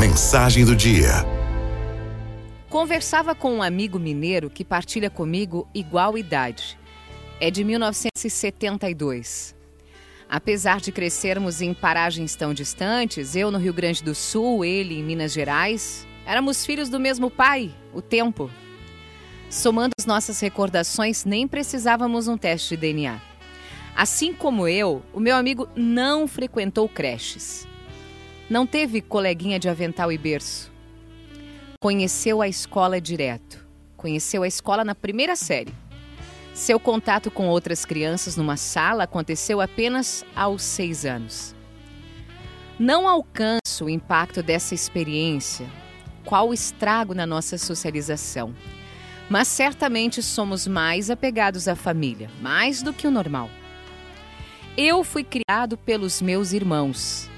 mensagem do dia. Conversava com um amigo mineiro que partilha comigo igual idade. É de 1972. Apesar de crescermos em paragens tão distantes, eu no Rio Grande do Sul, ele em Minas Gerais, éramos filhos do mesmo pai, o tempo. Somando as nossas recordações, nem precisávamos um teste de DNA. Assim como eu, o meu amigo não frequentou creches. Não teve coleguinha de avental e berço. Conheceu a escola direto. Conheceu a escola na primeira série. Seu contato com outras crianças numa sala aconteceu apenas aos seis anos. Não alcanço o impacto dessa experiência, qual estrago na nossa socialização. Mas certamente somos mais apegados à família, mais do que o normal. Eu fui criado pelos meus irmãos.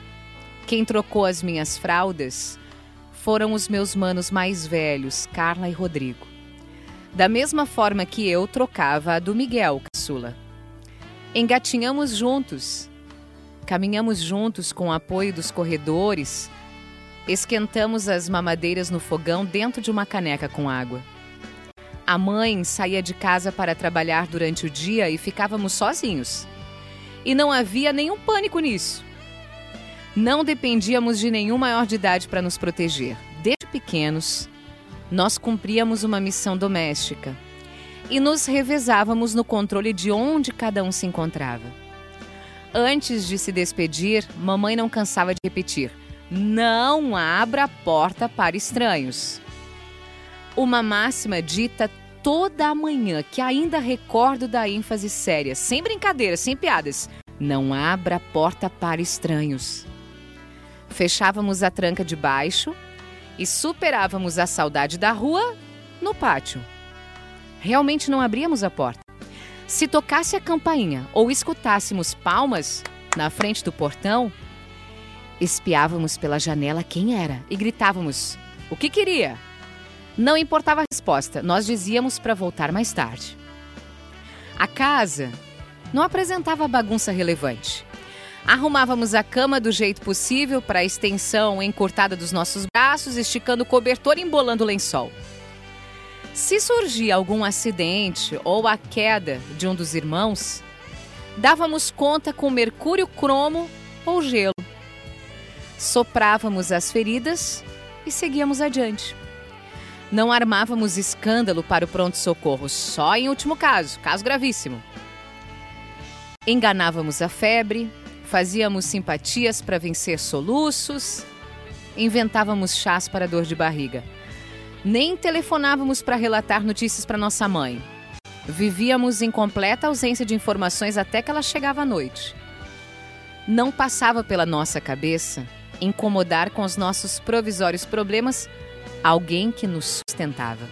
Quem trocou as minhas fraldas foram os meus manos mais velhos, Carla e Rodrigo. Da mesma forma que eu trocava a do Miguel, caçula. Engatinhamos juntos, caminhamos juntos com o apoio dos corredores, esquentamos as mamadeiras no fogão dentro de uma caneca com água. A mãe saía de casa para trabalhar durante o dia e ficávamos sozinhos. E não havia nenhum pânico nisso. Não dependíamos de nenhum maior de idade para nos proteger. Desde pequenos, nós cumpríamos uma missão doméstica e nos revezávamos no controle de onde cada um se encontrava. Antes de se despedir, mamãe não cansava de repetir: não abra a porta para estranhos. Uma máxima dita toda a manhã que ainda recordo da ênfase séria, sem brincadeiras, sem piadas. Não abra a porta para estranhos. Fechávamos a tranca de baixo e superávamos a saudade da rua no pátio. Realmente não abríamos a porta. Se tocasse a campainha ou escutássemos palmas na frente do portão, espiávamos pela janela quem era e gritávamos: o que queria? Não importava a resposta, nós dizíamos para voltar mais tarde. A casa não apresentava bagunça relevante. Arrumávamos a cama do jeito possível para a extensão encurtada dos nossos braços, esticando o cobertor e embolando o lençol. Se surgia algum acidente ou a queda de um dos irmãos, dávamos conta com mercúrio cromo ou gelo. Soprávamos as feridas e seguíamos adiante. Não armávamos escândalo para o pronto-socorro, só em último caso, caso gravíssimo. Enganávamos a febre, Fazíamos simpatias para vencer soluços, inventávamos chás para dor de barriga. Nem telefonávamos para relatar notícias para nossa mãe. Vivíamos em completa ausência de informações até que ela chegava à noite. Não passava pela nossa cabeça incomodar com os nossos provisórios problemas alguém que nos sustentava.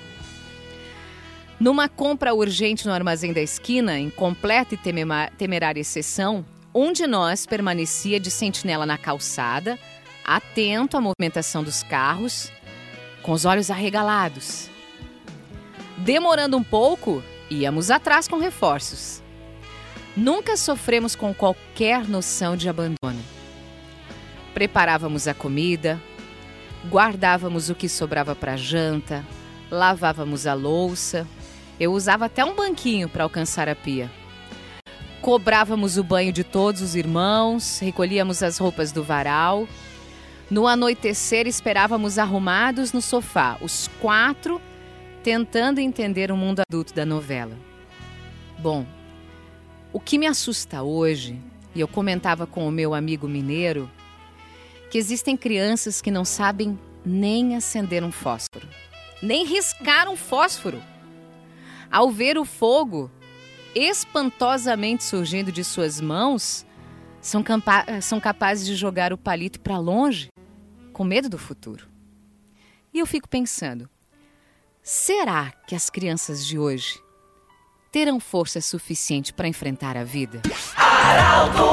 Numa compra urgente no armazém da esquina, em completa e temerária exceção, um de nós permanecia de sentinela na calçada, atento à movimentação dos carros, com os olhos arregalados. Demorando um pouco, íamos atrás com reforços. Nunca sofremos com qualquer noção de abandono. Preparávamos a comida, guardávamos o que sobrava para janta, lavávamos a louça. Eu usava até um banquinho para alcançar a pia. Cobrávamos o banho de todos os irmãos, recolhíamos as roupas do varal. No anoitecer, esperávamos arrumados no sofá, os quatro, tentando entender o mundo adulto da novela. Bom, o que me assusta hoje, e eu comentava com o meu amigo mineiro, que existem crianças que não sabem nem acender um fósforo, nem riscar um fósforo. Ao ver o fogo, espantosamente surgindo de suas mãos são, são capazes de jogar o palito para longe, com medo do futuro. E eu fico pensando: será que as crianças de hoje terão força suficiente para enfrentar a vida? Araldo